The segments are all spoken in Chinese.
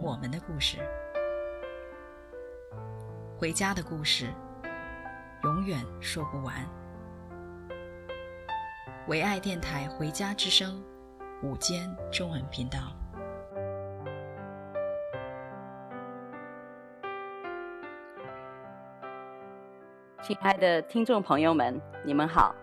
我们的故事，回家的故事，永远说不完。唯爱电台《回家之声》午间中文频道，亲爱的听众朋友们，你们好，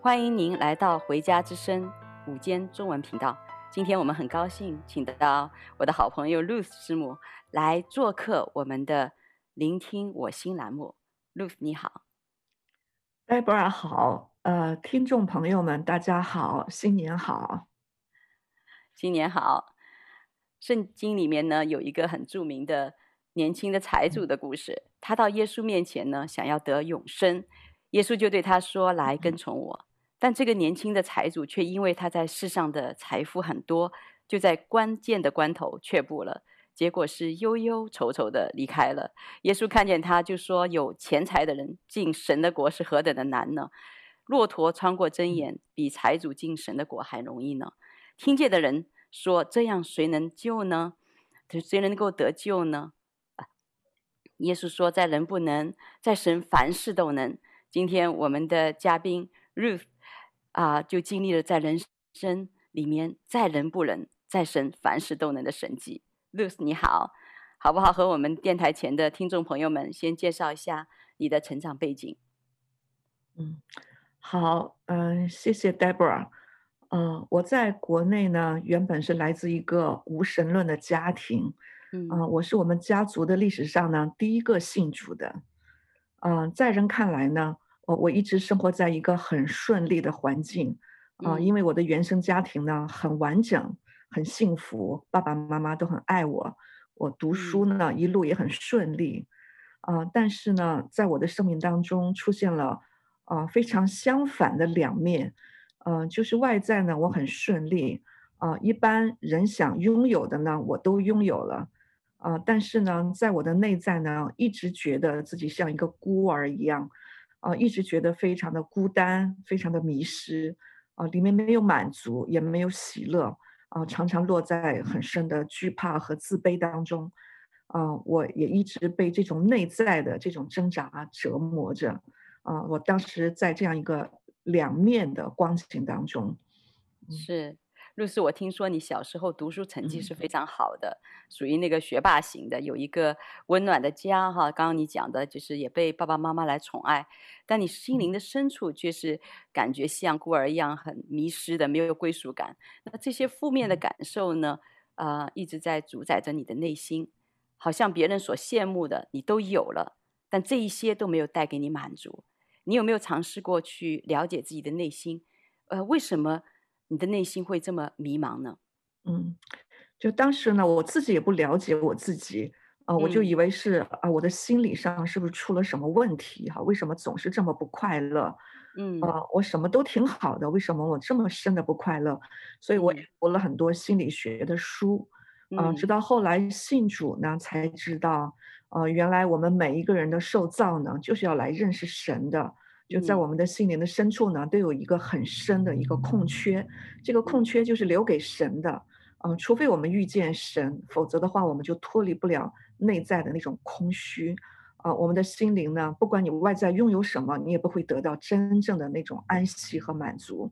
欢迎您来到《回家之声》午间中文频道。今天我们很高兴请得到我的好朋友 Ruth 师母来做客我们的“聆听我心”栏目。Ruth 你好，Deborah 好，呃，听众朋友们大家好，新年好，新年好。圣经里面呢有一个很著名的年轻的财主的故事，他到耶稣面前呢想要得永生，耶稣就对他说：“来跟从我。”但这个年轻的财主却因为他在世上的财富很多，就在关键的关头却步了，结果是忧忧愁愁的离开了。耶稣看见他，就说：“有钱财的人进神的国是何等的难呢？骆驼穿过针眼，比财主进神的国还容易呢。”听见的人说：“这样谁能救呢？谁能够得救呢？”耶稣说：“在人不能，在神凡事都能。”今天我们的嘉宾 Ruth。啊，就经历了在人生里面，在人不能，在神凡事都能的神迹。Ruth 你好，好不好？和我们电台前的听众朋友们先介绍一下你的成长背景。嗯，好，嗯、呃，谢谢 Deborah。嗯、呃，我在国内呢，原本是来自一个无神论的家庭。嗯，我是我们家族的历史上呢第一个信主的。嗯、呃，在人看来呢。我一直生活在一个很顺利的环境，啊、呃，因为我的原生家庭呢很完整，很幸福，爸爸妈妈都很爱我，我读书呢一路也很顺利，啊、呃，但是呢，在我的生命当中出现了啊、呃、非常相反的两面，嗯、呃，就是外在呢我很顺利，啊、呃，一般人想拥有的呢我都拥有了，啊、呃，但是呢，在我的内在呢一直觉得自己像一个孤儿一样。啊，一直觉得非常的孤单，非常的迷失，啊，里面没有满足，也没有喜乐，啊，常常落在很深的惧怕和自卑当中，啊，我也一直被这种内在的这种挣扎折磨着，啊，我当时在这样一个两面的光景当中，是。露丝，我听说你小时候读书成绩是非常好的，属于那个学霸型的，有一个温暖的家哈。刚刚你讲的就是也被爸爸妈妈来宠爱，但你心灵的深处却是感觉像孤儿一样很迷失的，没有归属感。那这些负面的感受呢，啊、呃，一直在主宰着你的内心，好像别人所羡慕的你都有了，但这一些都没有带给你满足。你有没有尝试过去了解自己的内心？呃，为什么？你的内心会这么迷茫呢？嗯，就当时呢，我自己也不了解我自己啊、呃，我就以为是啊、呃，我的心理上是不是出了什么问题哈？为什么总是这么不快乐？嗯啊、呃，我什么都挺好的，为什么我这么深的不快乐？所以我也读了很多心理学的书啊、呃，直到后来信主呢，才知道，呃，原来我们每一个人的受造呢，就是要来认识神的。就在我们的心灵的深处呢，都有一个很深的一个空缺，这个空缺就是留给神的，嗯、呃，除非我们遇见神，否则的话，我们就脱离不了内在的那种空虚，啊、呃，我们的心灵呢，不管你外在拥有什么，你也不会得到真正的那种安息和满足。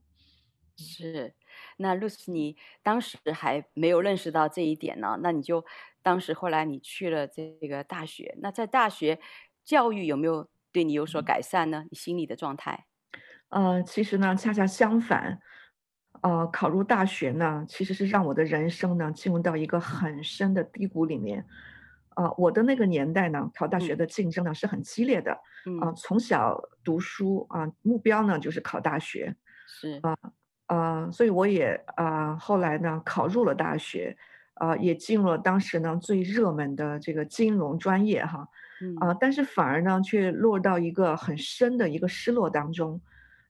是，那露丝，你当时还没有认识到这一点呢，那你就当时后来你去了这个大学，那在大学教育有没有？对你有所改善呢？你心理的状态？呃，其实呢，恰恰相反，呃，考入大学呢，其实是让我的人生呢进入到一个很深的低谷里面。呃，我的那个年代呢，考大学的竞争呢是很激烈的。嗯。呃，从小读书啊，呃，目标呢就是考大学。是。啊，呃，呃，所以我也啊，呃，后来呢考入了大学。呃，也进入了当时呢最热门的这个金融专业哈，啊、呃，但是反而呢却落到一个很深的一个失落当中，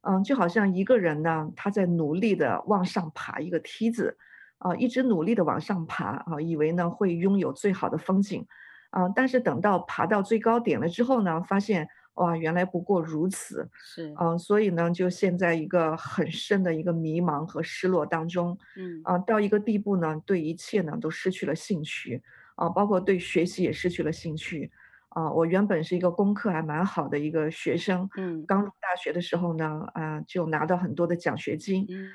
嗯、呃，就好像一个人呢他在努力的往上爬一个梯子，啊、呃，一直努力的往上爬啊、呃，以为呢会拥有最好的风景，啊、呃，但是等到爬到最高点了之后呢，发现。哇，原来不过如此，是，嗯、呃，所以呢，就陷在一个很深的一个迷茫和失落当中，嗯，啊、呃，到一个地步呢，对一切呢都失去了兴趣，啊、呃，包括对学习也失去了兴趣，啊、呃，我原本是一个功课还蛮好的一个学生，嗯，刚入大学的时候呢，啊、呃，就拿到很多的奖学金，嗯，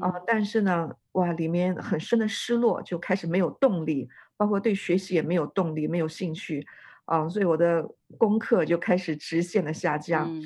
啊、呃，但是呢，哇，里面很深的失落，就开始没有动力，包括对学习也没有动力，没有兴趣。啊，所以我的功课就开始直线的下降。嗯，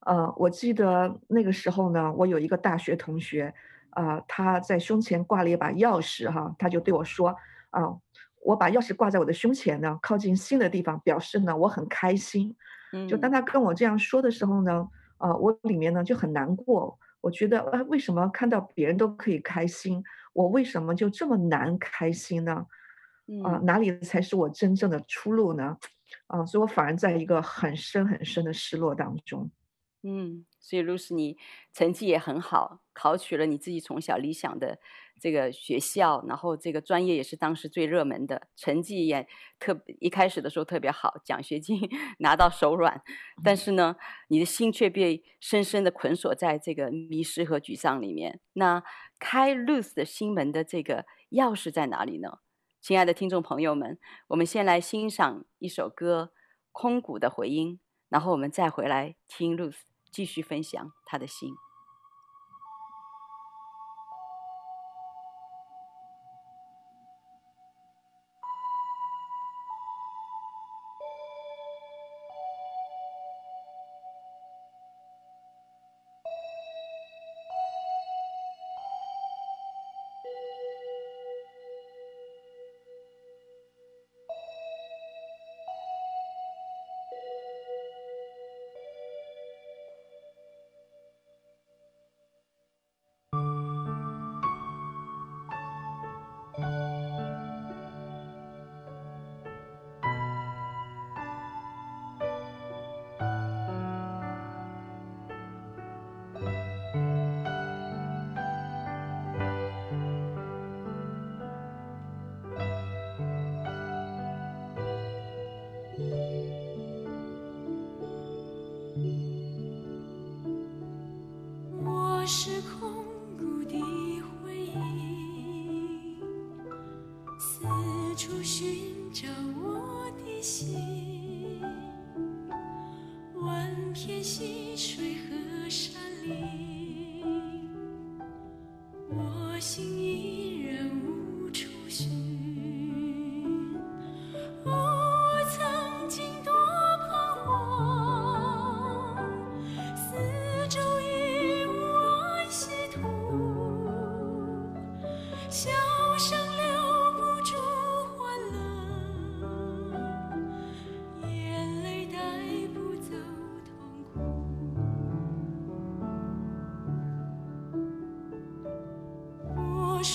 呃，我记得那个时候呢，我有一个大学同学，啊、呃，他在胸前挂了一把钥匙，哈，他就对我说，啊、呃，我把钥匙挂在我的胸前呢，靠近心的地方，表示呢我很开心。嗯，就当他跟我这样说的时候呢，呃，我里面呢就很难过，我觉得，啊，为什么看到别人都可以开心，我为什么就这么难开心呢？啊、呃，哪里才是我真正的出路呢？啊、呃，所以我反而在一个很深很深的失落当中。嗯，所以露丝，你成绩也很好，考取了你自己从小理想的这个学校，然后这个专业也是当时最热门的，成绩也特一开始的时候特别好，奖学金 拿到手软。但是呢，你的心却被深深的捆锁在这个迷失和沮丧里面。那开露丝的心门的这个钥匙在哪里呢？亲爱的听众朋友们，我们先来欣赏一首歌《空谷的回音》，然后我们再回来听露丝继续分享她的心。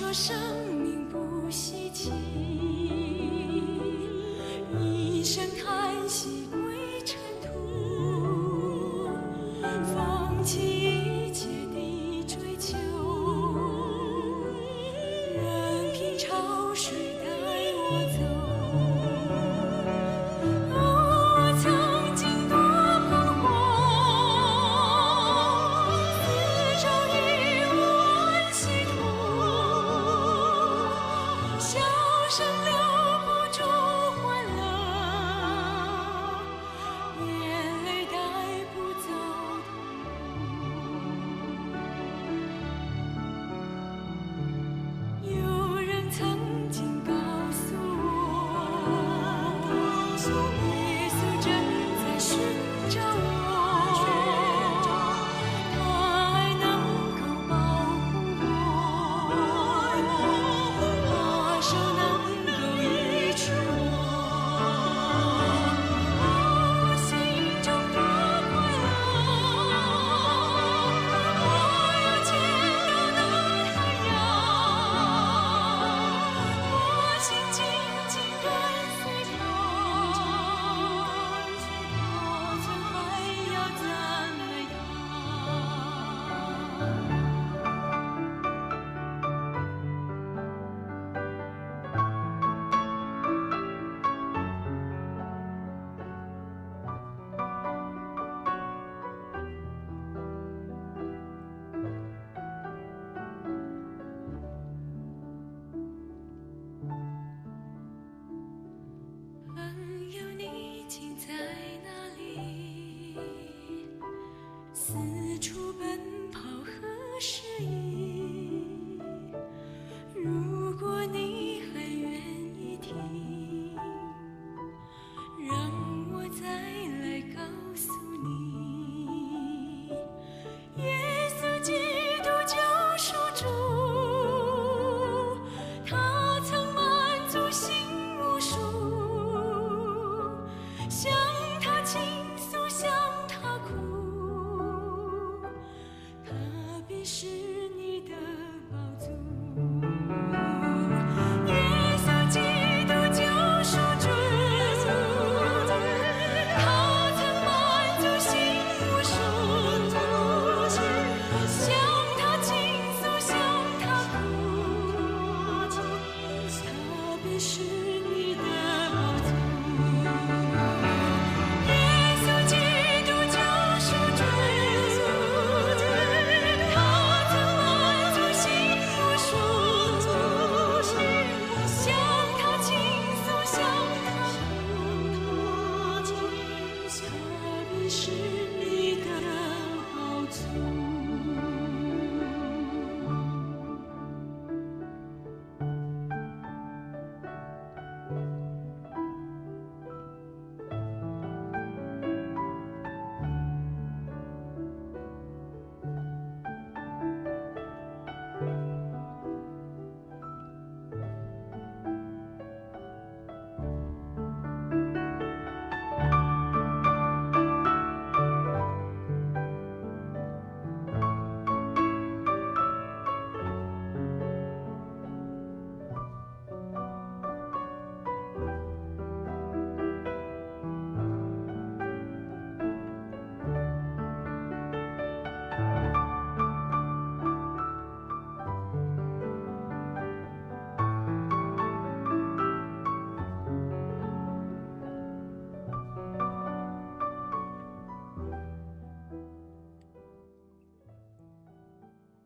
说声。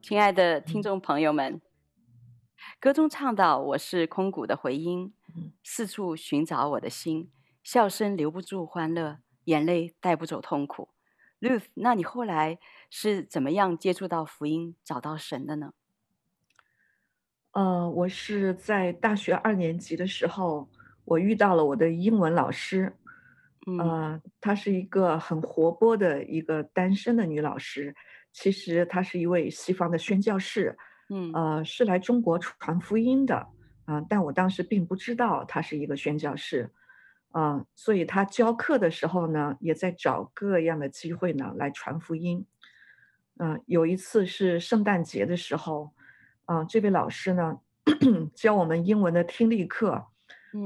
亲爱的听众朋友们，歌中唱到：“我是空谷的回音，四处寻找我的心，笑声留不住欢乐，眼泪带不走痛苦。” Ruth，那你后来是怎么样接触到福音、找到神的呢？呃，我是在大学二年级的时候，我遇到了我的英文老师，嗯、呃，她是一个很活泼的一个单身的女老师。其实他是一位西方的宣教士，嗯，呃，是来中国传福音的，啊、呃，但我当时并不知道他是一个宣教士，啊、呃，所以他教课的时候呢，也在找各样的机会呢来传福音，嗯、呃，有一次是圣诞节的时候，啊、呃，这位老师呢教我们英文的听力课，啊、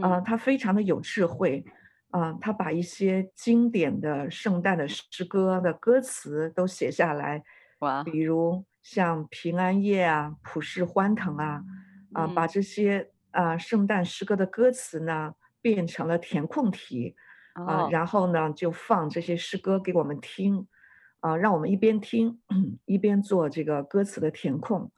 呃，他非常的有智慧。啊，他把一些经典的圣诞的诗歌的歌词都写下来，哇！比如像平安夜啊、普世欢腾啊，啊，把这些啊圣诞诗歌的歌词呢变成了填空题，啊，然后呢就放这些诗歌给我们听，啊，让我们一边听一边做这个歌词的填空，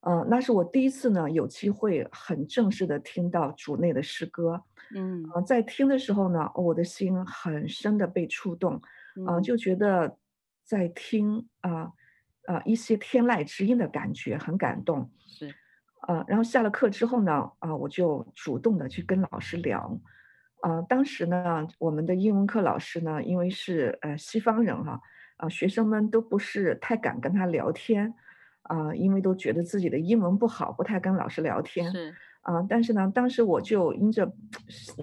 呃，那是我第一次呢有机会很正式的听到主内的诗歌。嗯，在听的时候呢，我的心很深的被触动，啊、呃，就觉得在听啊啊、呃呃、一些天籁之音的感觉很感动。是，呃，然后下了课之后呢，啊、呃，我就主动的去跟老师聊，啊、呃，当时呢，我们的英文课老师呢，因为是呃西方人哈，啊、呃，学生们都不是太敢跟他聊天，啊、呃，因为都觉得自己的英文不好，不太跟老师聊天。是。啊，但是呢，当时我就因着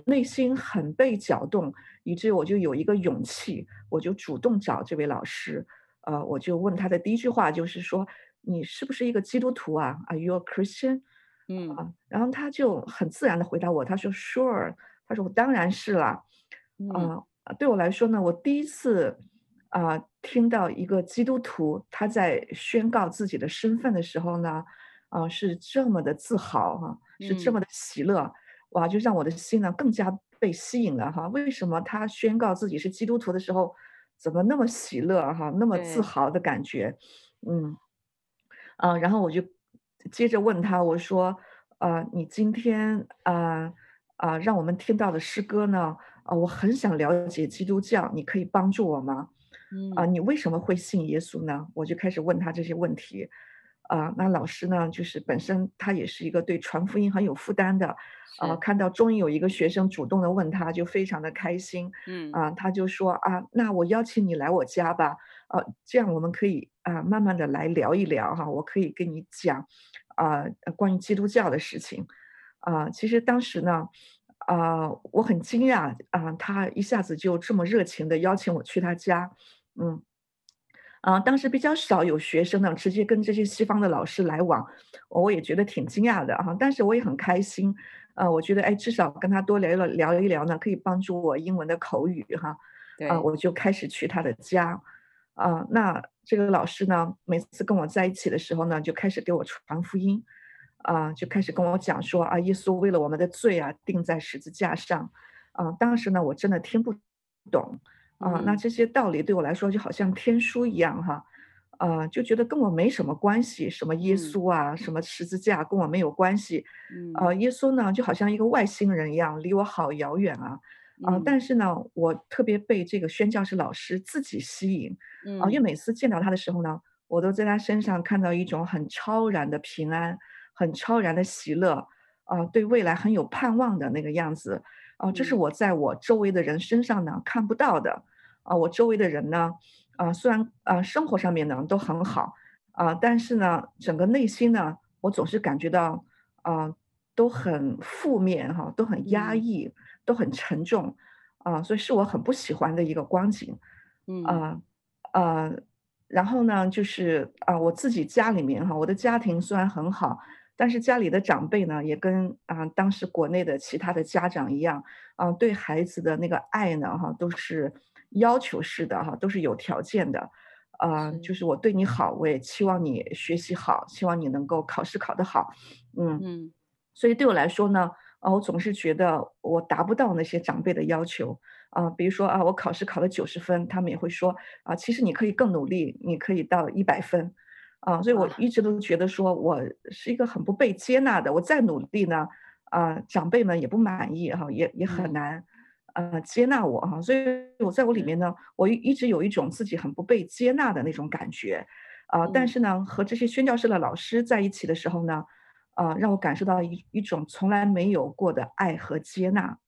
内心很被搅动，以至于我就有一个勇气，我就主动找这位老师，呃，我就问他的第一句话就是说，你是不是一个基督徒啊？Are you a Christian？嗯，啊，然后他就很自然的回答我，他说 Sure，他说我当然是了，啊，嗯，对我来说呢，我第一次啊听到一个基督徒他在宣告自己的身份的时候呢。啊，是这么的自豪哈、啊，是这么的喜乐，嗯、哇，就让我的心呢更加被吸引了哈、啊。为什么他宣告自己是基督徒的时候，怎么那么喜乐哈、啊，那么自豪的感觉？嗯，啊，然后我就接着问他，我说，啊，你今天啊啊，让我们听到的诗歌呢，啊，我很想了解基督教，你可以帮助我吗？嗯，啊，你为什么会信耶稣呢？我就开始问他这些问题。啊，那老师呢？就是本身他也是一个对传福音很有负担的，啊，看到终于有一个学生主动的问他，就非常的开心。嗯，啊，他就说啊，那我邀请你来我家吧，啊，这样我们可以啊慢慢的来聊一聊哈，我可以跟你讲啊关于基督教的事情。啊，其实当时呢，啊，我很惊讶啊，他一下子就这么热情的邀请我去他家，嗯。啊，当时比较少有学生呢，直接跟这些西方的老师来往，我也觉得挺惊讶的哈。但是我也很开心，呃，我觉得哎，至少跟他多聊一聊一聊呢，可以帮助我英文的口语哈。对。啊，我就开始去他的家，啊，那这个老师呢，每次跟我在一起的时候呢，就开始给我传福音，啊，就开始跟我讲说啊，耶稣为了我们的罪啊，钉在十字架上，啊，当时呢，我真的听不懂，啊，那这些道理对我来说就好像天书一样哈，呃，就觉得跟我没什么关系，什么耶稣啊，什么十字架跟我没有关系，呃，耶稣呢就好像一个外星人一样，离我好遥远啊，啊，但是呢，我特别被这个宣教士老师自己吸引，啊，因为每次见到他的时候呢，我都在他身上看到一种很超然的平安。很超然的喜乐，啊、呃，对未来很有盼望的那个样子，啊、呃，这是我在我周围的人身上呢看不到的，啊、呃，我周围的人呢，啊、呃，虽然啊、呃、生活上面呢都很好，啊、呃，但是呢，整个内心呢，我总是感觉到，啊、呃，都很负面哈，都很压抑，都很沉重，啊、呃，所以是我很不喜欢的一个光景，嗯。啊啊、然后呢，就是啊、呃，我自己家里面哈，我的家庭虽然很好。但是家里的长辈呢，也跟啊、呃、当时国内的其他的家长一样，啊、呃，对孩子的那个爱呢，哈，都是要求式的哈，都是有条件的，啊、呃，就是。我对你好，我也期望你学习好，希望你能够考试考得好，嗯。嗯，所以对我来说呢，啊，我总是觉得我达不到那些长辈的要求，啊、呃，比如说啊，我考试考了九十分，他们也会说啊，其实你可以更努力，你可以到一百分。啊，所以我一直都觉得说，我是一个很不被接纳的。我再努力呢，啊，长辈们也不满意哈，也也很难，呃，接纳我哈。所以我在我里面呢，我一直有一种自己很不被接纳的那种感觉，啊，但是呢，和这些宣教师的老师在一起的时候呢，啊，让我感受到一一种从来没有过的爱和接纳，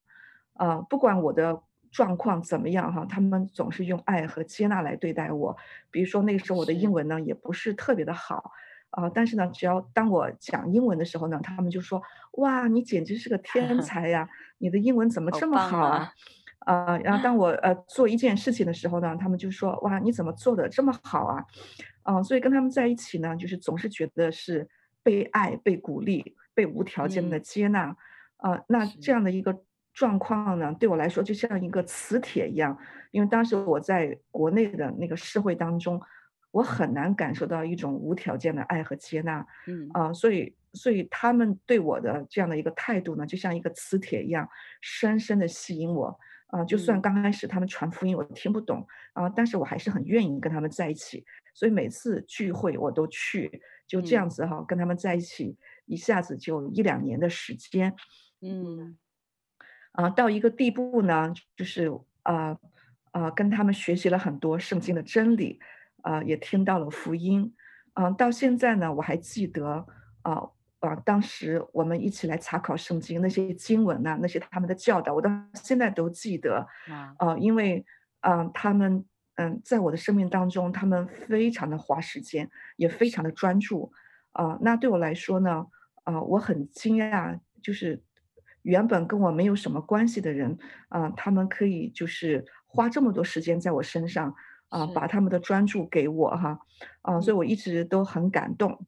啊，不管我的。状况怎么样哈？他们总是用爱和接纳来对待我。比如说那个时候我的英文呢也不是特别的好啊、呃，但是呢，只要当我讲英文的时候呢，他们就说：“哇，你简直是个天 才呀！你的英文怎么这么好啊？”啊、呃，然后当我呃做一件事情的时候呢，他们就说：“哇，你怎么做的这么好啊？”嗯、呃，所以跟他们在一起呢，就是总是觉得是被爱、被鼓励、被无条件的接纳啊、嗯呃。那这样的一个。状况呢，对我来说就像一个磁铁一样，因为当时我在国内的那个社会当中，我很难感受到一种无条件的爱和接纳，嗯。啊、呃，所以所以他们对我的这样的一个态度呢，就像一个磁铁一样，深深的吸引我。啊、呃。就算刚开始他们传福音我听不懂啊、呃，但是我还是很愿意跟他们在一起，所以每次聚会我都去，就这样子哈，跟他们在一起，一下子就一两年的时间，嗯。啊，到一个地步呢，就是啊啊，跟他们学习了很多圣经的真理，啊，也听到了福音，啊，到现在呢，我还记得啊啊，当时我们一起来查考圣经那些经文呐、啊，那些他们的教导，我到现在都记得，啊，因为啊，他们嗯，在我的生命当中，他们非常的花时间，也非常的专注，啊，那对我来说呢，啊，我很惊讶，就是。原本跟我没有什么关系的人，啊、呃，他们可以就是花这么多时间在我身上，啊、呃，把他们的专注给我哈，啊、呃，所以我一直都很感动，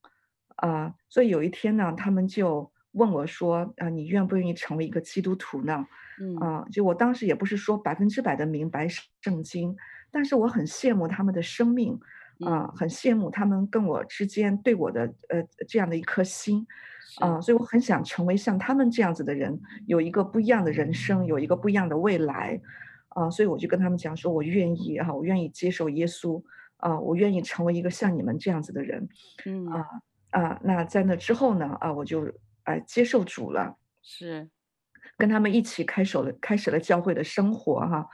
啊、呃，所以有一天呢，他们就问我说，啊、呃，你愿不愿意成为一个基督徒呢？嗯，啊、呃，就我当时也不是说百分之百的明白圣经，但是我很羡慕他们的生命，啊、呃，很羡慕他们跟我之间对我的呃这样的一颗心。啊、呃，所以我很想成为像他们这样子的人，有一个不一样的人生，有一个不一样的未来，啊、呃，所以我就跟他们讲说，我愿意哈，我愿意接受耶稣，啊、呃，我愿意成为一个像你们这样子的人，嗯。啊啊，那在那之后呢，啊，我就哎、呃、接受主了，是，跟他们一起开始了开始了教会的生活哈，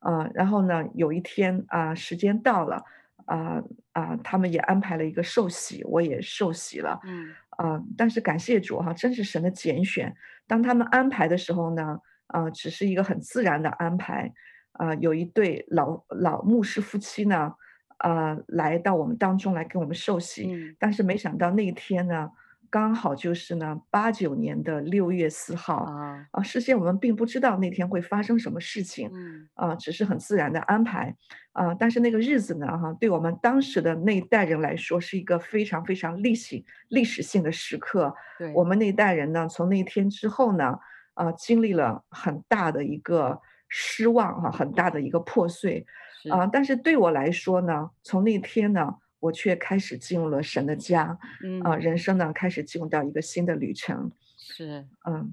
啊、呃，然后呢，有一天啊、呃，时间到了，啊、呃、啊、呃，他们也安排了一个受洗，我也受洗了，嗯。啊、呃，但是感谢主哈，真是神的拣选。当他们安排的时候呢，啊、呃，只是一个很自然的安排。啊、呃，有一对老老牧师夫妻呢，啊、呃，来到我们当中来给我们受洗。嗯、但是没想到那一天呢。刚好就是呢，八九年的六月四号啊，啊，事先我们并不知道那天会发生什么事情，嗯，啊，只是很自然的安排，啊，但是那个日子呢，哈，对我们当时的那一代人来说，是一个非常非常历史历史性的时刻。对，我们那一代人呢，从那天之后呢，啊，经历了很大的一个失望，哈，很大的一个破碎，啊，但是对我来说呢，从那天呢。我却开始进入了神的家，嗯啊、呃，人生呢开始进入到一个新的旅程。是，嗯，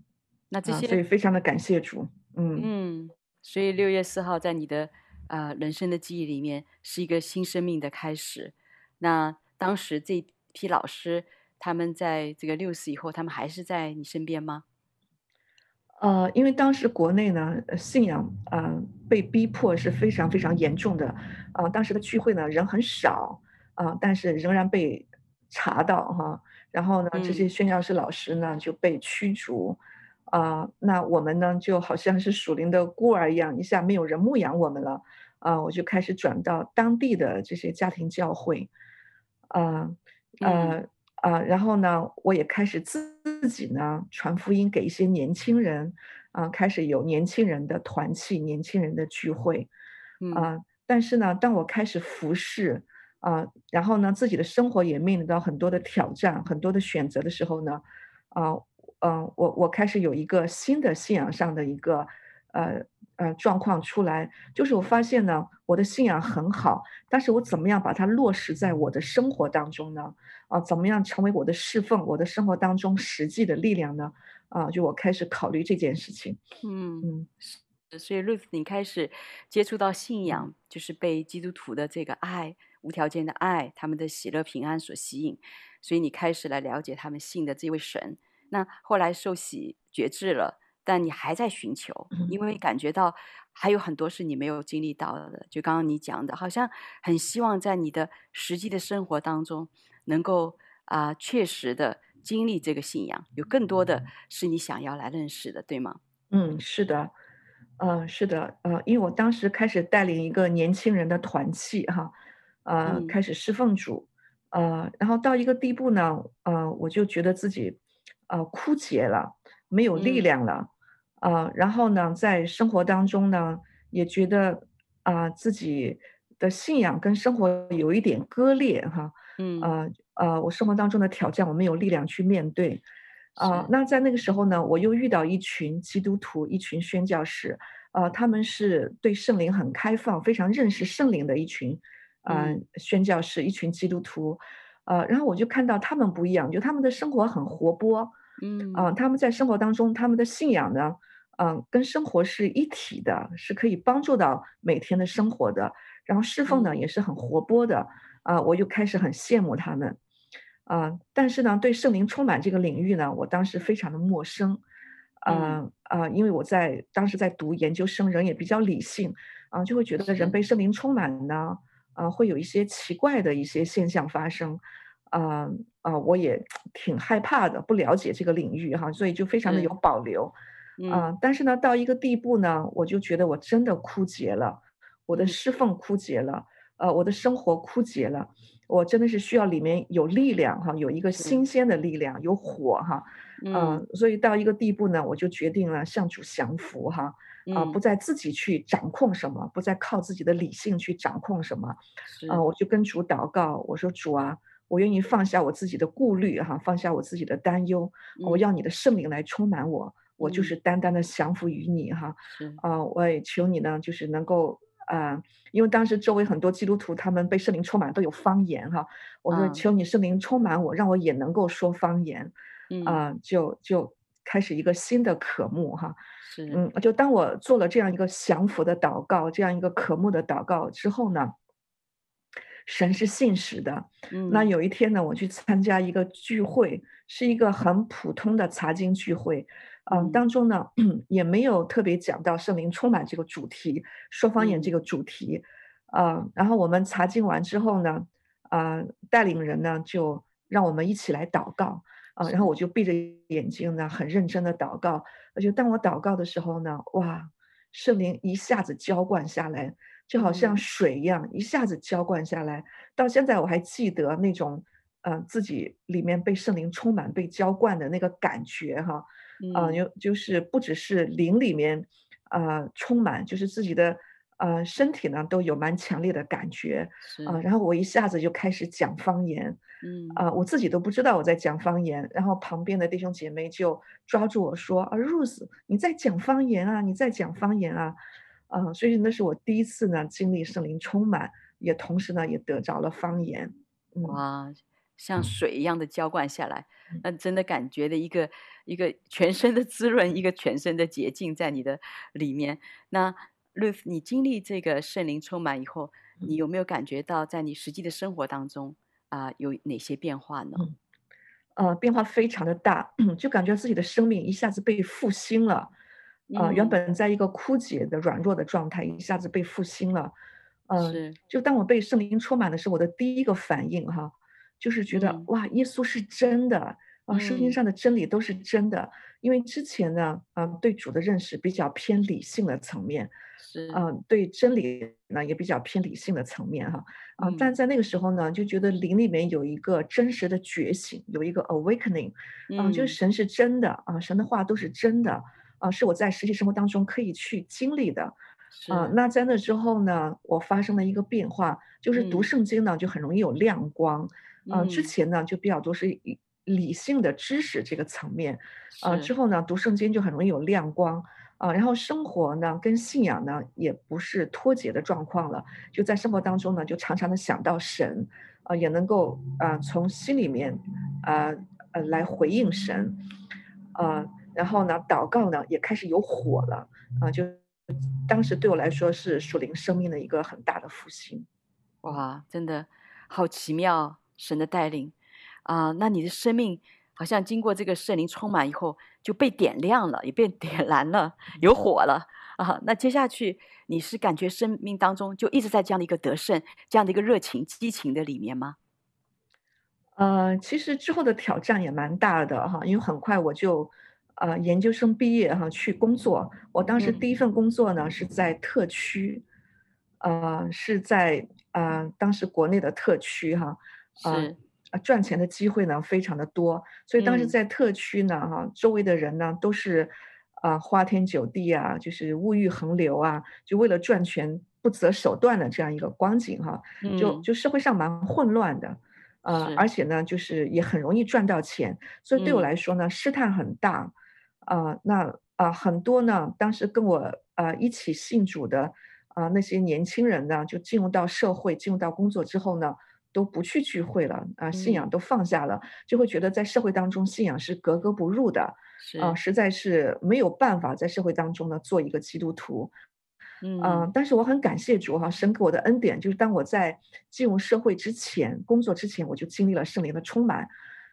那这些，所以非常的感谢主，嗯嗯，所以六月四号在你的啊、呃、人生的记忆里面是一个新生命的开始。那当时这批老师他们在这个六四以后，他们还是在你身边吗？呃，因为当时国内呢，信仰啊、呃、被逼迫是非常非常严重的，啊、呃，当时的聚会呢人很少啊、呃，但是仍然被查到哈，然后呢，这些宣教师老师呢就被驱逐，啊、呃，那我们呢就好像是属灵的孤儿一样，一下没有人牧养我们了，啊、呃，我就开始转到当地的这些家庭教会，啊、呃，啊、呃，然后呢，我也开始自己呢传福音给一些年轻人，啊、呃，开始有年轻人的团契、年轻人的聚会，啊、呃，但是呢，当我开始服侍，啊、呃，然后呢，自己的生活也面临到很多的挑战、很多的选择的时候呢，啊、呃，嗯、呃，我我开始有一个新的信仰上的一个，呃。呃，状况出来，就是我发现呢，我的信仰很好，但是我怎么样把它落实在我的生活当中呢？啊，怎么样成为我的侍奉，我的生活当中实际的力量呢？啊，就我开始考虑这件事情。嗯嗯，所以 Ruth，你开始接触到信仰，就是被基督徒的这个爱、无条件的爱、他们的喜乐平安所吸引，所以你开始来了解他们信的这位神。那后来受洗觉知了。但你还在寻求，因为感觉到还有很多是你没有经历到的。就刚刚你讲的，好像很希望在你的实际的生活当中，能够啊、呃、确实的经历这个信仰，有更多的是你想要来认识的，对吗？嗯，是的，呃，是的，呃，因为我当时开始带领一个年轻人的团契，哈，呃，嗯、开始侍奉主，呃，然后到一个地步呢，呃，我就觉得自己呃枯竭了，没有力量了。呃，然后呢，在生活当中呢，也觉得啊、呃，自己的信仰跟生活有一点割裂哈，嗯，呃呃，我生活当中的挑战，我没有力量去面对，啊、呃，那在那个时候呢，我又遇到一群基督徒，一群宣教士，啊、呃，他们是对圣灵很开放，非常认识圣灵的一群，啊、呃，宣教士，一群基督徒，呃，然后我就看到他们不一样，就他们的生活很活泼，嗯，他们在生活当中，他们的信仰呢。嗯，跟生活是一体的，是可以帮助到每天的生活的。然后侍奉呢也是很活泼的，啊、呃，我就开始很羡慕他们，但是呢，对圣灵充满这个领域呢，我当时非常的陌生，啊、呃、啊、呃，因为我在当时在读研究生，人也比较理性，啊、呃，就会觉得人被圣灵充满呢，啊、呃，会有一些奇怪的一些现象发生，啊、呃、啊、呃，我也挺害怕的，不了解这个领域哈，所以就非常的有保留。啊、嗯，但是呢，到一个地步呢，我就觉得我真的枯竭了，我的侍奉枯竭了，呃，我的生活枯竭了，我真的是需要里面有力量哈，有一个新鲜的力量，有火哈，嗯、呃，所以到一个地步呢，我就决定了向主降服哈，啊、呃，不再自己去掌控什么，不再靠自己的理性去掌控什么，啊、呃，我就跟主祷告，我说主啊，我愿意放下我自己的顾虑哈，放下我自己的担忧，我要你的圣灵来充满我。我就是单单的降服于你哈，啊、呃，我也求你呢，就是能够啊、呃，因为当时周围很多基督徒他们被圣灵充满都有方言哈，我说求你圣灵充满我，让我也能够说方言，啊、呃，就就开始一个新的渴慕哈，是。嗯，就当我做了这样一个降服的祷告，这样一个渴慕的祷告之后呢，神是信实的，嗯，那有一天呢，我去参加一个聚会，是一个很普通的查经聚会。嗯，当中呢 也没有特别讲到圣灵充满这个主题，说方言这个主题，啊、嗯，然后我们查经完之后呢，啊，带领人呢就让我们一起来祷告，啊，然后我就闭着眼睛呢，很认真的祷告，而且当我祷告的时候呢，哇，圣灵一下子浇灌下来，就好像水一样，一下子浇灌下来，到现在我还记得那种，呃，自己里面被圣灵充满、被浇灌的那个感觉哈。啊，有、呃、就是不只是灵里面，啊、呃，充满，就是自己的，呃，身体呢都有蛮强烈的感觉，啊、呃，然后我一下子就开始讲方言，嗯，啊、呃，我自己都不知道我在讲方言，然后旁边的弟兄姐妹就抓住我说，啊，Rose，你在讲方言啊，你在讲方言啊，啊、呃，所以那是我第一次呢经历圣灵充满，也同时呢也得着了方言，哇，像水一样的浇灌下来，嗯、那真的感觉的一个一个全身的滋润，一个全身的洁净在你的里面。那 Ruth，你经历这个圣灵充满以后，你有没有感觉到在你实际的生活当中啊、呃、有哪些变化呢？呃，变化非常的大，就感觉自己的生命一下子被复兴了。啊、呃，原本在一个枯竭的、软弱的状态，一下子被复兴了。嗯、呃，是。就当我被圣灵充满的时候，我的第一个反应哈，就是觉得、嗯、哇，耶稣是真的啊，圣经上的真理都是真的。嗯、因为之前呢，嗯、呃，对主的认识比较偏理性的层面，是。嗯、呃，对真理呢也比较偏理性的层面哈。啊、呃，但在那个时候呢，就觉得灵里面有一个真实的觉醒，有一个 awakening，啊、呃，就是神是真的啊、呃，神的话都是真的。啊、呃，是我在实际生活当中可以去经历的，啊、呃，那在那之后呢，我发生了一个变化，就是读圣经呢、嗯、就很容易有亮光，啊、呃，之前呢就比较多是以理性的知识这个层面，啊、呃，之后呢读圣经就很容易有亮光，啊、呃，然后生活呢跟信仰呢也不是脱节的状况了，就在生活当中呢就常常的想到神，啊、呃，也能够啊、呃、从心里面啊呃，呃来回应神，啊、呃。然后呢，祷告呢也开始有火了啊！就当时对我来说是属灵生命的一个很大的复兴。哇，真的好奇妙，神的带领啊！那你的生命好像经过这个圣灵充满以后就被点亮了，也被 点燃了，有火了啊！那接下去你是感觉生命当中就一直在这样的一个得胜、这样的一个热情、激情的里面吗？呃，其实之后的挑战也蛮大的哈，因为很快我就。啊、呃，研究生毕业哈，去工作。我当时第一份工作呢、嗯、是在特区，呃，是在呃当时国内的特区哈，啊、呃，赚钱的机会呢非常的多，所以当时在特区呢哈、嗯，周围的人呢都是啊、呃、花天酒地啊，就是物欲横流啊，就为了赚钱不择手段的这样一个光景哈，就就社会上蛮混乱的，呃，而且呢就是也很容易赚到钱，所以对我来说呢、嗯、试探很大。啊、呃，那啊、呃，很多呢，当时跟我啊、呃、一起信主的啊、呃、那些年轻人呢，就进入到社会，进入到工作之后呢，都不去聚会了啊、呃，信仰都放下了、嗯，就会觉得在社会当中信仰是格格不入的，啊、呃，实在是没有办法在社会当中呢做一个基督徒，嗯、呃，但是我很感谢主哈，神给我的恩典就是当我在进入社会之前，工作之前，我就经历了圣灵的充满。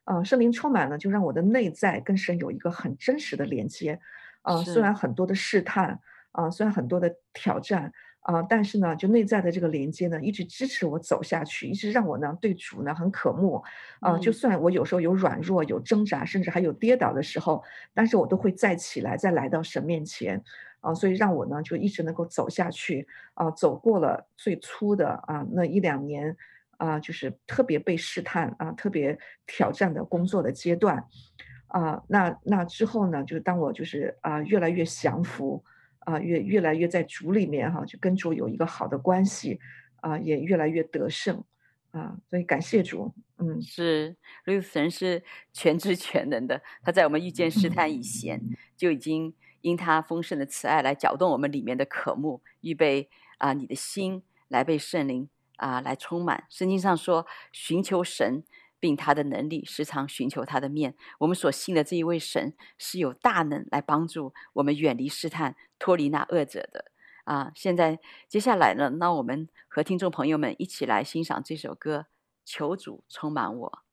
啊、呃，圣灵充满呢，就让我的内在跟神有一个很真实的连接。啊、呃，虽然很多的试探，啊、呃，虽然很多的挑战，啊、呃，但是呢，就内在的这个连接呢，一直支持我走下去，一直让我呢对主呢很渴慕。啊、呃，就算我有时候有软弱、有挣扎，甚至还有跌倒的时候，但是我都会再起来，再来到神面前。啊、呃，所以让我呢就一直能够走下去。啊、呃，走过了最初的啊、呃、那一两年。啊、呃，就是特别被试探啊、呃，特别挑战的工作的阶段，啊、呃，那那之后呢，就是当我就是啊、呃、越来越降服，啊、越越来越在主里面哈，就跟主有一个好的关系，啊、也越来越得胜，啊、所以感谢主，嗯，是，如此神是全知全能的，他在我们遇见试探以前，就已经因他丰盛的慈爱来搅动我们里面的渴慕，预备啊、你的心来被圣灵。啊，来充满。圣经上说，寻求神，并他的能力，时常寻求他的面。我们所信的这一位神是有大能来帮助我们远离试探，脱离那恶者的。啊，现在接下来呢，那我们和听众朋友们一起来欣赏这首歌，求主充满我。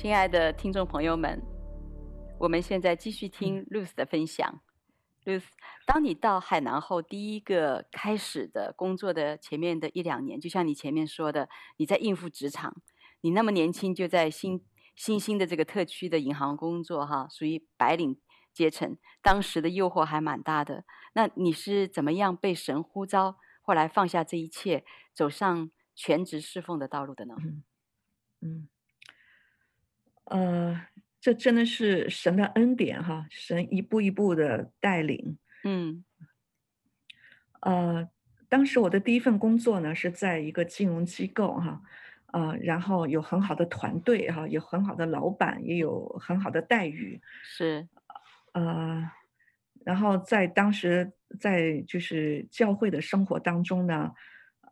亲爱的听众朋友们，我们现在继续听 Luce 的分享。Luce，当你到海南后，第一个开始的工作的前面的一两年，就像你前面说的，你在应付职场，你那么年轻就在新新兴的这个特区的银行工作，哈，属于白领阶层，当时的诱惑还蛮大的。那你是怎么样被神呼召，后来放下这一切，走上全职侍奉的道路的呢？嗯。嗯呃，这真的是神的恩典哈，神一步一步的带领。嗯，呃，当时我的第一份工作呢是在一个金融机构哈，呃，然后有很好的团队哈，有很好的老板，也有很好的待遇。是，呃，然后在当时在就是教会的生活当中呢，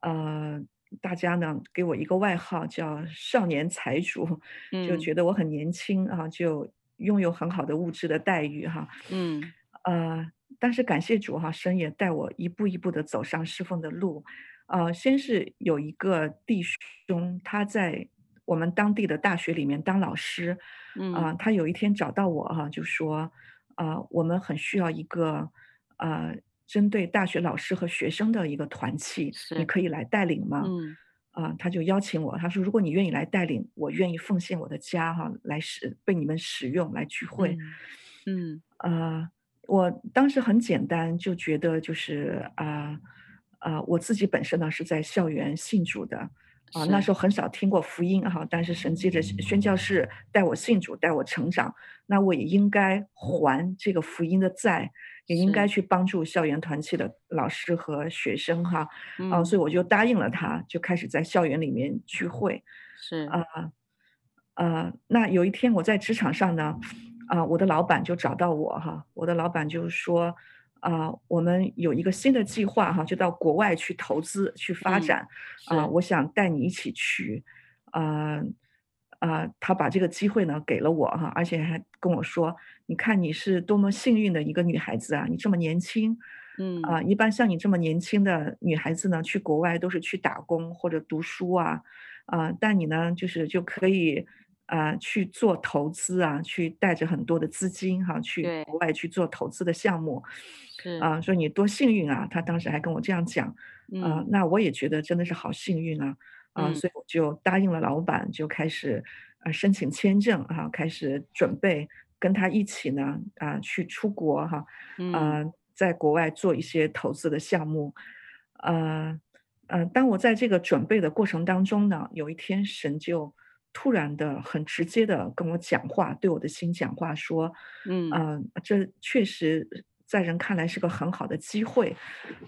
呃。大家呢给我一个外号叫“少年财主”，就觉得我很年轻啊，就拥有很好的物质的待遇哈。嗯，呃，但是感谢主哈，神也带我一步一步的走上侍奉的路。呃，先是有一个弟兄，他在我们当地的大学里面当老师，啊，他有一天找到我哈，就说，啊，我们很需要一个，啊。针对大学老师和学生的一个团契，你可以来带领吗？嗯，啊，他就邀请我，他说：“如果你愿意来带领，我愿意奉献我的家哈，来使被你们使用来聚会。嗯”嗯，啊，我当时很简单，就觉得就是啊啊，我自己本身呢是在校园信主的，啊，那时候很少听过福音哈，但是神借着宣教士带我信主，带我成长，那我也应该还这个福音的债。也应该去帮助校园团契的老师和学生哈，啊，所以我就答应了他，就开始在校园里面聚会。是。啊，呃，那有一天我在职场上呢，啊，我的老板就找到我哈，我的老板就说，啊，我们有一个新的计划哈，就到国外去投资去发展，啊，我想带你一起去，啊。啊、呃，他把这个机会呢给了我哈，而且还跟我说：“你看你是多么幸运的一个女孩子啊，你这么年轻，嗯啊、呃，一般像你这么年轻的女孩子呢，去国外都是去打工或者读书啊，啊、呃，但你呢，就是就可以啊、呃、去做投资啊，去带着很多的资金哈、啊，去国外去做投资的项目，是。啊，说你多幸运啊！他当时还跟我这样讲，啊、嗯。呃，那我也觉得真的是好幸运啊，啊、呃，所以我就答应了老板，就开始啊、呃、申请签证啊，开始准备跟他一起呢啊、呃、去出国哈，啊、嗯。呃，在国外做一些投资的项目，啊、呃。嗯、呃，当我在这个准备的过程当中呢，有一天神就突然的、很直接的跟我讲话，对我的心讲话，说：“嗯，呃，这确实在人看来是个很好的机会，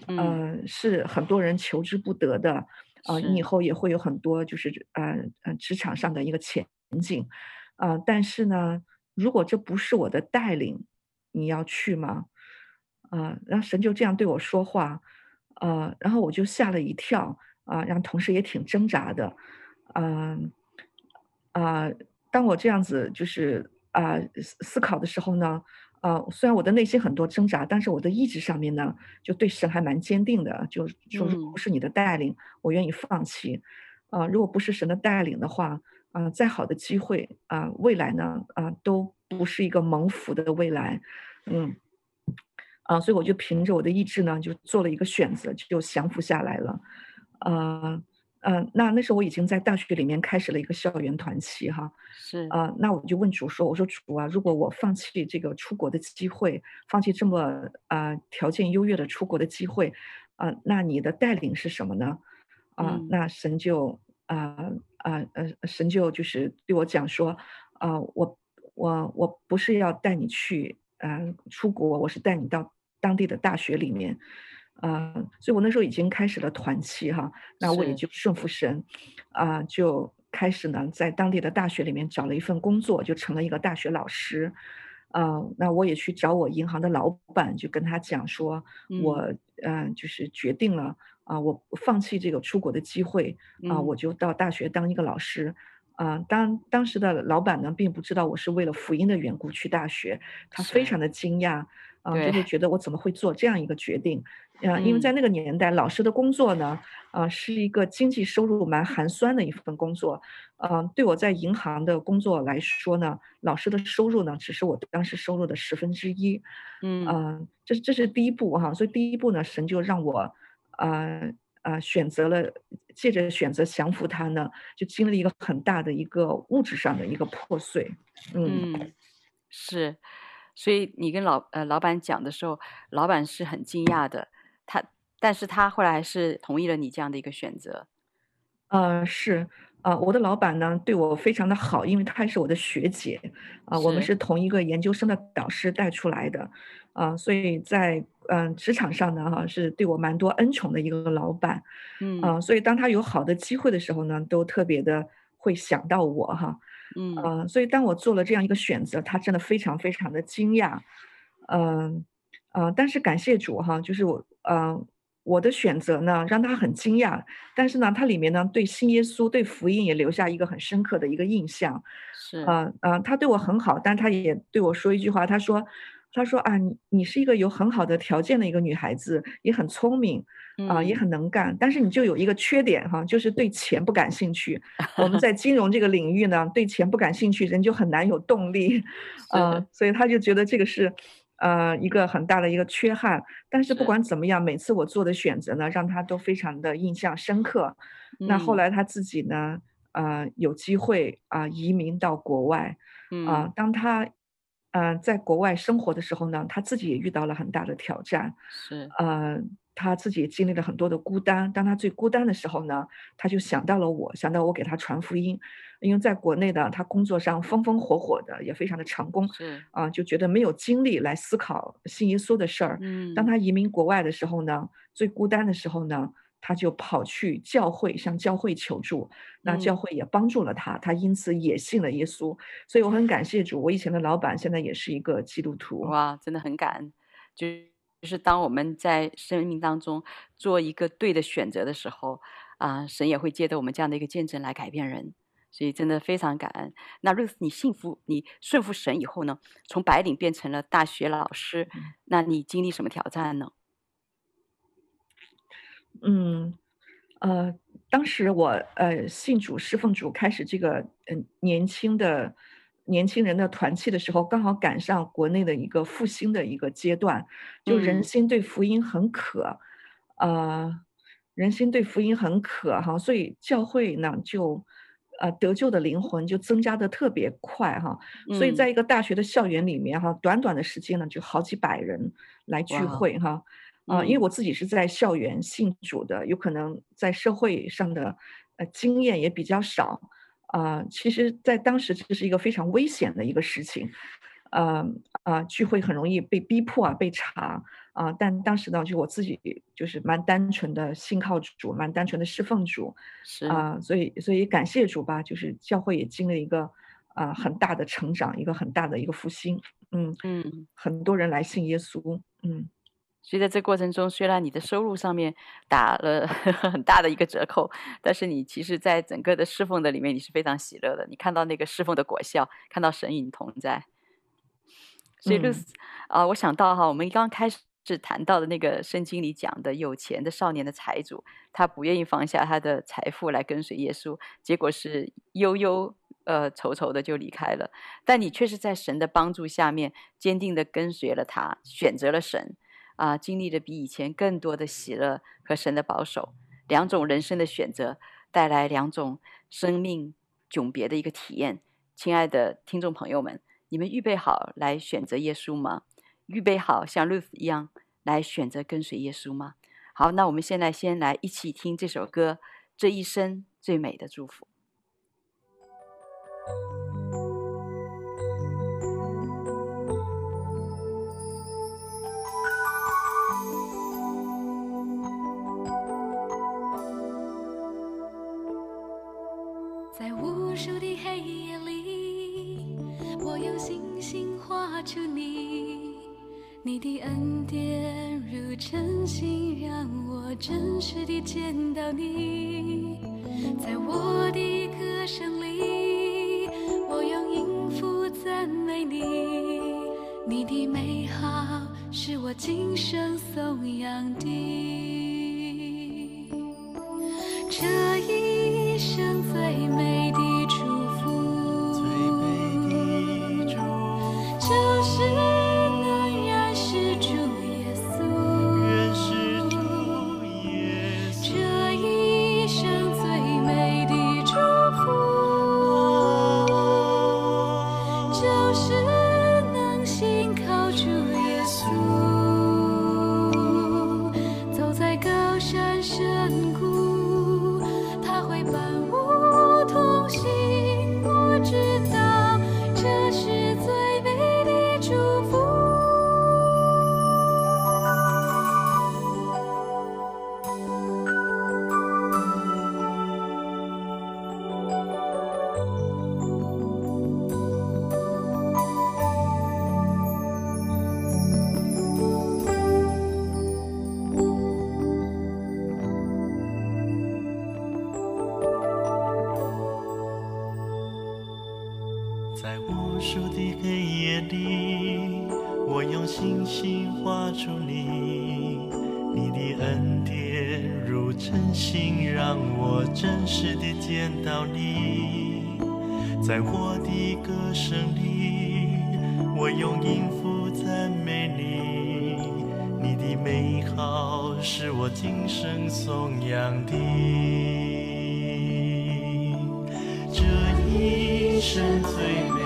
嗯、呃，是很多人求之不得的，啊、呃，你以后也会有很多就是呃呃职场上的一个前景，啊、呃，但是呢，如果这不是我的带领，你要去吗？啊、呃，然后神就这样对我说话。”呃，然后我就吓了一跳，啊、呃，让同事也挺挣扎的，嗯、呃，啊、呃，当我这样子就是啊、呃、思考的时候呢，啊，虽然我的内心很多挣扎，但是我的意志上面呢，就对神还蛮坚定的，就说如果不是你的带领，嗯、我愿意放弃，啊、呃，如果不是神的带领的话，啊、呃，再好的机会啊、呃，未来呢，啊、呃，都不是一个蒙福的未来，嗯。啊，所以我就凭着我的意志呢，就做了一个选择，就降服下来了。呃，呃，那那时候我已经在大学里面开始了一个校园团契哈。是。啊、呃，那我就问主说：“我说主啊，如果我放弃这个出国的机会，放弃这么啊、呃、条件优越的出国的机会，啊、呃，那你的带领是什么呢？”啊、那神就啊啊呃神就就是对我讲说：“啊、呃，我我我不是要带你去啊、呃、出国，我是带你到。”当地的大学里面，啊、呃，所以我那时候已经开始了团契哈，那我也就顺服神，啊、呃，就开始呢在当地的大学里面找了一份工作，就成了一个大学老师，啊、呃，那我也去找我银行的老板，就跟他讲说，嗯、我嗯、呃，就是决定了啊、呃，我放弃这个出国的机会啊、我就到大学当一个老师，啊、呃，当当时的老板呢，并不知道我是为了福音的缘故去大学，他非常的惊讶。啊，就会觉得我怎么会做这样一个决定？啊，因为在那个年代，老师的工作呢，啊，是一个经济收入蛮寒酸的一份工作。啊，对我在银行的工作来说呢，老师的收入呢，只是我当时收入的十分之一。嗯，这这是第一步哈。所以第一步呢，神就让我，啊啊，选择了借着选择降服他呢，就经历一个很大的一个物质上的一个破碎。嗯，嗯是。所以你跟老呃老板讲的时候，老板是很惊讶的，他但是他后来还是同意了你这样的一个选择。呃，是，呃，我的老板呢对我非常的好，因为他是我的学姐，啊、呃，我们是同一个研究生的导师带出来的，啊、呃，所以在嗯、呃、职场上呢哈是对我蛮多恩宠的一个老板，嗯，啊、呃，所以当他有好的机会的时候呢，都特别的会想到我哈。嗯，呃，所以当我做了这样一个选择，他真的非常非常的惊讶，嗯，呃，但是感谢主哈，就是我，嗯，我的选择呢让他很惊讶，但是呢，他里面呢对新耶稣、对福音也留下一个很深刻的一个印象，是，呃，呃，他对我很好，但他也对我说一句话，他说，他说啊，你你是一个有很好的条件的一个女孩子，也很聪明。啊、呃，也很能干，但是你就有一个缺点哈，就是对钱不感兴趣。我们在金融这个领域呢，对钱不感兴趣，人就很难有动力。啊的、呃，所以他就觉得这个是，呃，一个很大的一个缺憾。但是不管怎么样，每次我做的选择呢，让他都非常的印象深刻。嗯、那后来他自己呢，呃，有机会啊、呃，移民到国外。啊、呃，当他，呃，在国外生活的时候呢，他自己也遇到了很大的挑战。是，呃。他自己也经历了很多的孤单，当他最孤单的时候呢，他就想到了我，想到我给他传福音。因为在国内呢，他工作上风风火火的，也非常的成功，是啊，就觉得没有精力来思考信耶稣的事儿。嗯，当他移民国外的时候呢，最孤单的时候呢，他就跑去教会向教会求助，那教会也帮助了他，他因此也信了耶稣。所以我很感谢主，我以前的老板现在也是一个基督徒。哇，真的很感恩，就。就是当我们在生命当中做一个对的选择的时候，啊、呃，神也会借着我们这样的一个见证来改变人，所以真的非常感恩。那 Ruth，你幸福，你顺服神以后呢，从白领变成了大学老师，那你经历什么挑战呢？嗯，呃，当时我呃信主侍奉主开始这个嗯、呃、年轻的年轻人的团契的时候，刚好赶上国内的一个复兴的一个阶段，就人心对福音很渴，嗯、呃，人心对福音很渴哈，所以教会呢就呃得救的灵魂就增加的特别快哈，所以在一个大学的校园里面哈，短短的时间呢就好几百人来聚会哈。啊、呃，因为我自己是在校园信主的，有可能在社会上的呃经验也比较少啊、呃。其实，在当时这是一个非常危险的一个事情，呃呃，聚会很容易被逼迫啊，被查啊、呃。但当时呢，就我自己就是蛮单纯的信靠主，蛮单纯的侍奉主，是啊、呃，所以所以感谢主吧，就是教会也经历一个啊、呃、很大的成长，一个很大的一个复兴，嗯嗯，很多人来信耶稣，嗯。所以在这过程中，虽然你的收入上面打了 很大的一个折扣，但是你其实，在整个的侍奉的里面，你是非常喜乐的。你看到那个侍奉的果效，看到神与你同在。所以，Ruth 啊，我想到哈，我们刚刚开始谈到的那个圣经里讲的有钱的少年的财主，他不愿意放下他的财富来跟随耶稣，结果是悠悠呃愁愁的就离开了。但你却是在神的帮助下面，坚定的跟随了他，选择了神。啊，经历了比以前更多的喜乐和神的保守，两种人生的选择带来两种生命迥别的一个体验。亲爱的听众朋友们，你们预备好来选择耶稣吗？预备好像 Ruth 一样来选择跟随耶稣吗？好，那我们现在先来一起听这首歌《这一生最美的祝福》。在无数的黑夜里，我用星星画出你，你的恩典如真心让我真实的见到你。在我的歌声里，我用音符赞美你，你的美好是我今生颂扬的。这一生最美。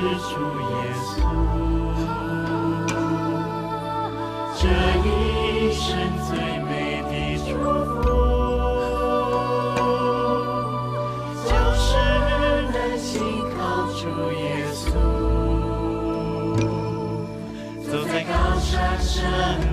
是主耶稣，这一生最美的祝福，就是能心靠主耶稣，走在高山上。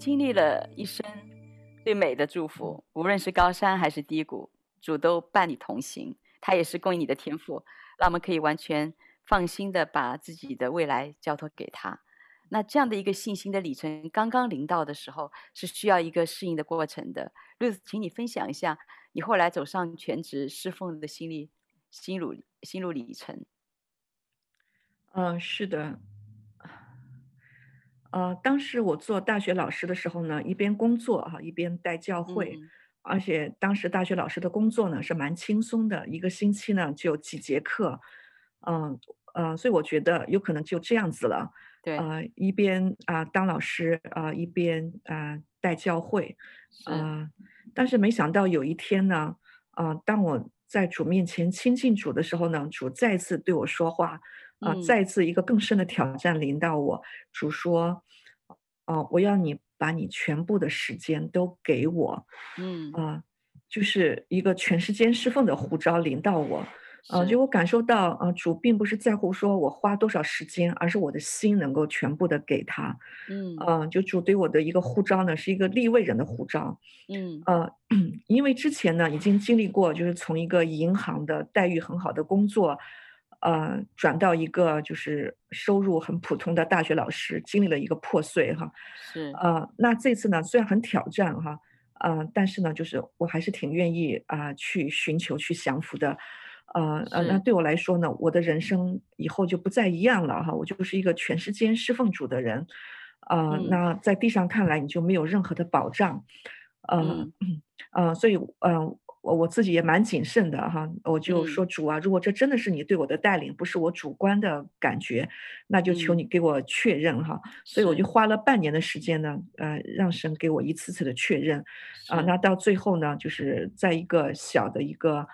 经历了一生最美的祝福，无论是高山还是低谷，主都伴你同行。他也是供应你的天赋，让我们可以完全放心的把自己的未来交托给他。那这样的一个信心的里程，刚刚临到的时候，是需要一个适应的过程的。Ruth，请你分享一下你后来走上全职侍奉的心历心路心路历程。嗯、呃，是的。呃，当时我做大学老师的时候呢，一边工作哈，一边带教会，嗯、而且当时大学老师的工作呢是蛮轻松的，一个星期呢就几节课，嗯呃，所以我觉得有可能就这样子了。对，呃，一边啊、呃、当老师啊、呃，一边啊、呃、带教会，啊、呃，但是没想到有一天呢，啊、呃，当我在主面前亲近主的时候呢，主再次对我说话。啊！再次一个更深的挑战临到我，嗯、主说：“哦、呃，我要你把你全部的时间都给我。”嗯啊、呃，就是一个全时间侍奉的呼召临到我。啊、呃，就我感受到啊、呃，主并不是在乎说我花多少时间，而是我的心能够全部的给他。嗯啊、呃，就主对我的一个呼召呢，是一个立位人的呼召。嗯呃，因为之前呢已经经历过，就是从一个银行的待遇很好的工作。呃，转到一个就是收入很普通的大学老师，经历了一个破碎哈。是。呃，那这次呢，虽然很挑战哈，呃，但是呢，就是我还是挺愿意啊、呃、去寻求去降服的。呃呃，那对我来说呢，我的人生以后就不再一样了哈，我就是一个全世间侍奉主的人。呃，嗯、那在地上看来，你就没有任何的保障。呃、嗯。呃，所以嗯。呃我我自己也蛮谨慎的哈，我就说主啊，如果这真的是你对我的带领，不是我主观的感觉，那就求你给我确认哈。所以我就花了半年的时间呢，呃，让神给我一次次的确认，啊，那到最后呢，就是在一个小的一个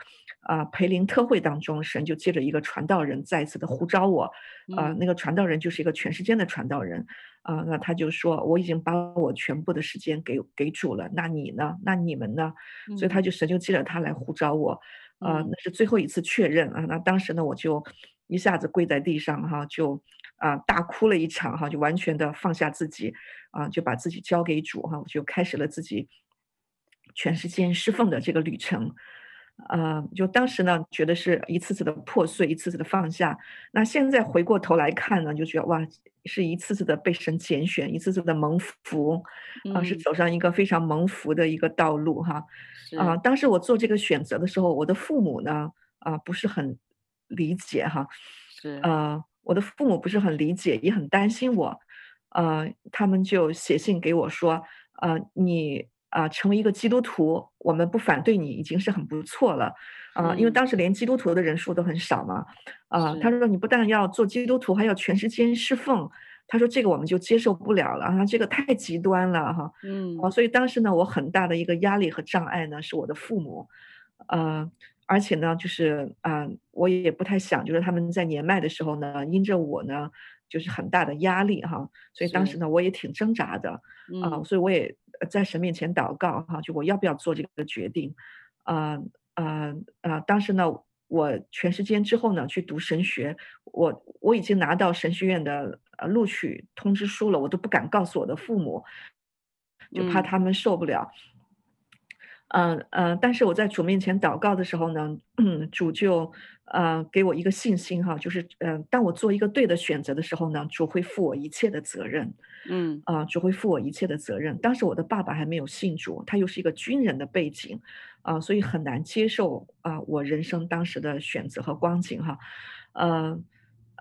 啊培灵特会当中，神就借着一个传道人再一次的呼召我，啊，那个传道人就是一个全世界的传道人。啊，那他就说我已经把我全部的时间给给主了，那你呢？那你们呢？嗯、所以他就神就借着他来呼召我，啊，那是最后一次确认啊。那当时呢，我就一下子跪在地上哈，就啊大哭了一场哈，就完全的放下自己啊，就把自己交给主哈，我就开始了自己全世界侍奉的这个旅程。呃，就当时呢，觉得是一次次的破碎，一次次的放下。那现在回过头来看呢，就觉得哇，是一次次的被神拣选，一次次的蒙福，啊、呃，是走上一个非常蒙福的一个道路哈。啊当时我做这个选择的时候，我的父母呢，啊、呃，不是很理解哈。是。呃，我的父母不是很理解，也很担心我。呃，他们就写信给我说，呃，你。啊，成为一个基督徒，我们不反对你，已经是很不错了。啊，因为当时连基督徒的人数都很少嘛。啊，他说你不但要做基督徒，还要全时间侍奉。他说这个我们就接受不了了，啊，这个太极端了哈。嗯。啊，所以当时呢，我很大的一个压力和障碍呢，是我的父母。呃，而且呢，就是啊，我也不太想，就是他们在年迈的时候呢，因着我呢，就是很大的压力哈。所以当时呢，我也挺挣扎的。啊，所以我也。在神面前祷告哈，就我要不要做这个决定？啊啊啊！当时呢，我全时间之后呢，去读神学，我我已经拿到神学院的呃录取通知书了，我都不敢告诉我的父母，就怕他们受不了。嗯嗯、呃，但是我在主面前祷告的时候呢，主就呃给我一个信心哈，就是嗯、呃，当我做一个对的选择的时候呢，主会负我一切的责任。嗯啊，主会负我一切的责任。当时我的爸爸还没有信主，他又是一个军人的背景，啊，所以很难接受啊我人生当时的选择和光景哈，呃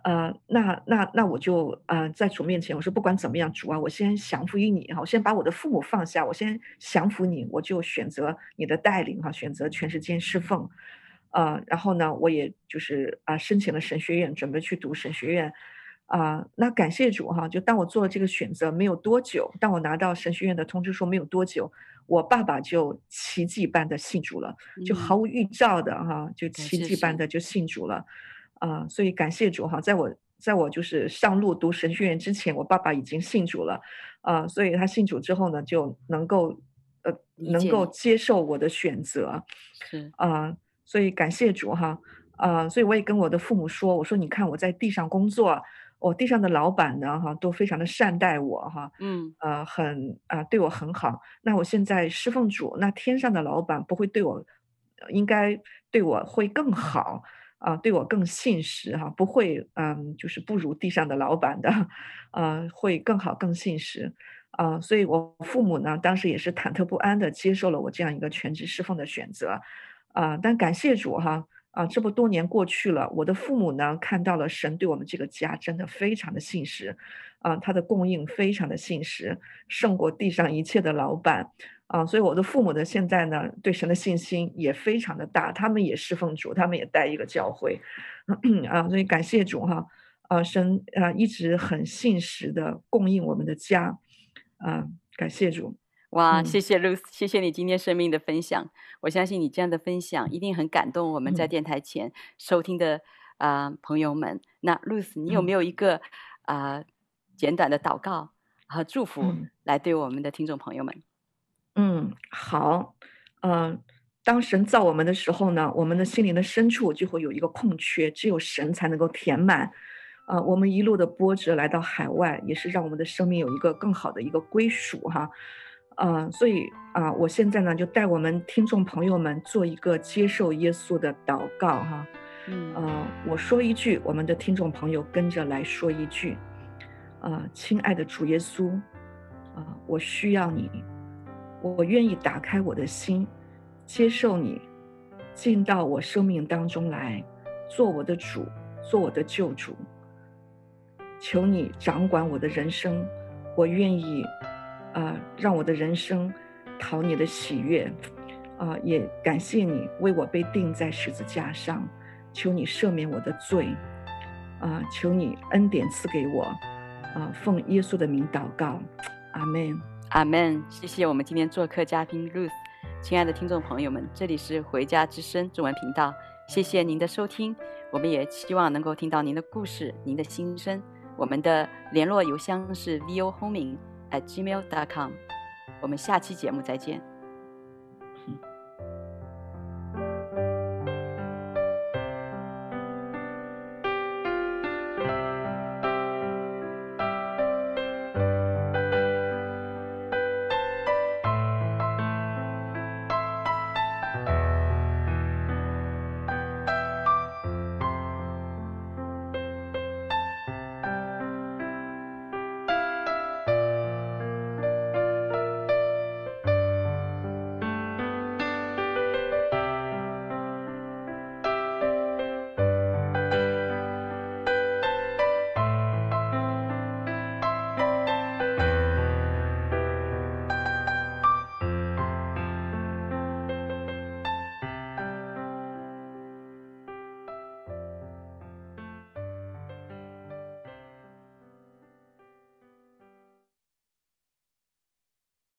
呃，那那那我就呃在主面前，我说不管怎么样，主啊，我先降服于你哈，我先把我的父母放下，我先降服你，我就选择你的带领哈，选择全时间侍奉，呃，然后呢，我也就是啊申请了神学院，准备去读神学院。啊、呃，那感谢主哈！就当我做了这个选择没有多久，当我拿到神学院的通知书没有多久，我爸爸就奇迹般的信主了，就毫无预兆的哈，就奇迹般的就信主了。啊、所以感谢主哈，在我在我就是上路读神学院之前，我爸爸已经信主了。啊、呃，所以他信主之后呢，就能够呃能够接受我的选择。是啊、呃，所以感谢主哈。啊、呃，所以我也跟我的父母说，我说你看我在地上工作。我地上的老板呢，哈，都非常的善待我，哈，嗯，呃，很啊、呃，对我很好。那我现在侍奉主，那天上的老板不会对我，应该对我会更好啊、对我更信实哈，不会嗯，就是不如地上的老板的，呃，会更好更信实啊、所以我父母呢，当时也是忐忑不安的接受了我这样一个全职侍奉的选择啊、但感谢主哈。啊，这么多年过去了，我的父母呢，看到了神对我们这个家真的非常的信实，啊，他的供应非常的信实，胜过地上一切的老板，啊，所以我的父母呢，现在呢，对神的信心也非常的大，他们也侍奉主，他们也带一个教会，啊，所以感谢主哈，啊，神啊一直很信实的供应我们的家，啊，感谢主。哇，谢谢 Ruth，谢谢你今天生命的分享。我相信你这样的分享一定很感动我们在电台前收听的啊、呃、朋友们。那 Ruth，你有没有一个啊、呃、简短的祷告和祝福来对我们的听众朋友们？嗯，好，嗯、呃，当神造我们的时候呢，我们的心灵的深处就会有一个空缺，只有神才能够填满。啊、呃，我们一路的波折来到海外，也是让我们的生命有一个更好的一个归属哈。啊、呃，所以啊、呃，我现在呢就带我们听众朋友们做一个接受耶稣的祷告哈。嗯，呃，我说一句，我们的听众朋友跟着来说一句。啊、呃，亲爱的主耶稣，啊、呃，我需要你，我愿意打开我的心，接受你，进到我生命当中来，做我的主，做我的救主。求你掌管我的人生，我愿意。啊、让我的人生讨你的喜悦，啊、也感谢你为我被钉在十字架上，求你赦免我的罪，啊、求你恩典赐给我，啊、奉耶稣的名祷告，阿门，阿门。谢谢我们今天做客嘉宾 Ruth，亲爱的听众朋友们，这里是回家之声中文频道，谢谢您的收听，我们也希望能够听到您的故事，您的心声，我们的联络邮箱是 vohoming。at gmail.com，我们下期节目再见。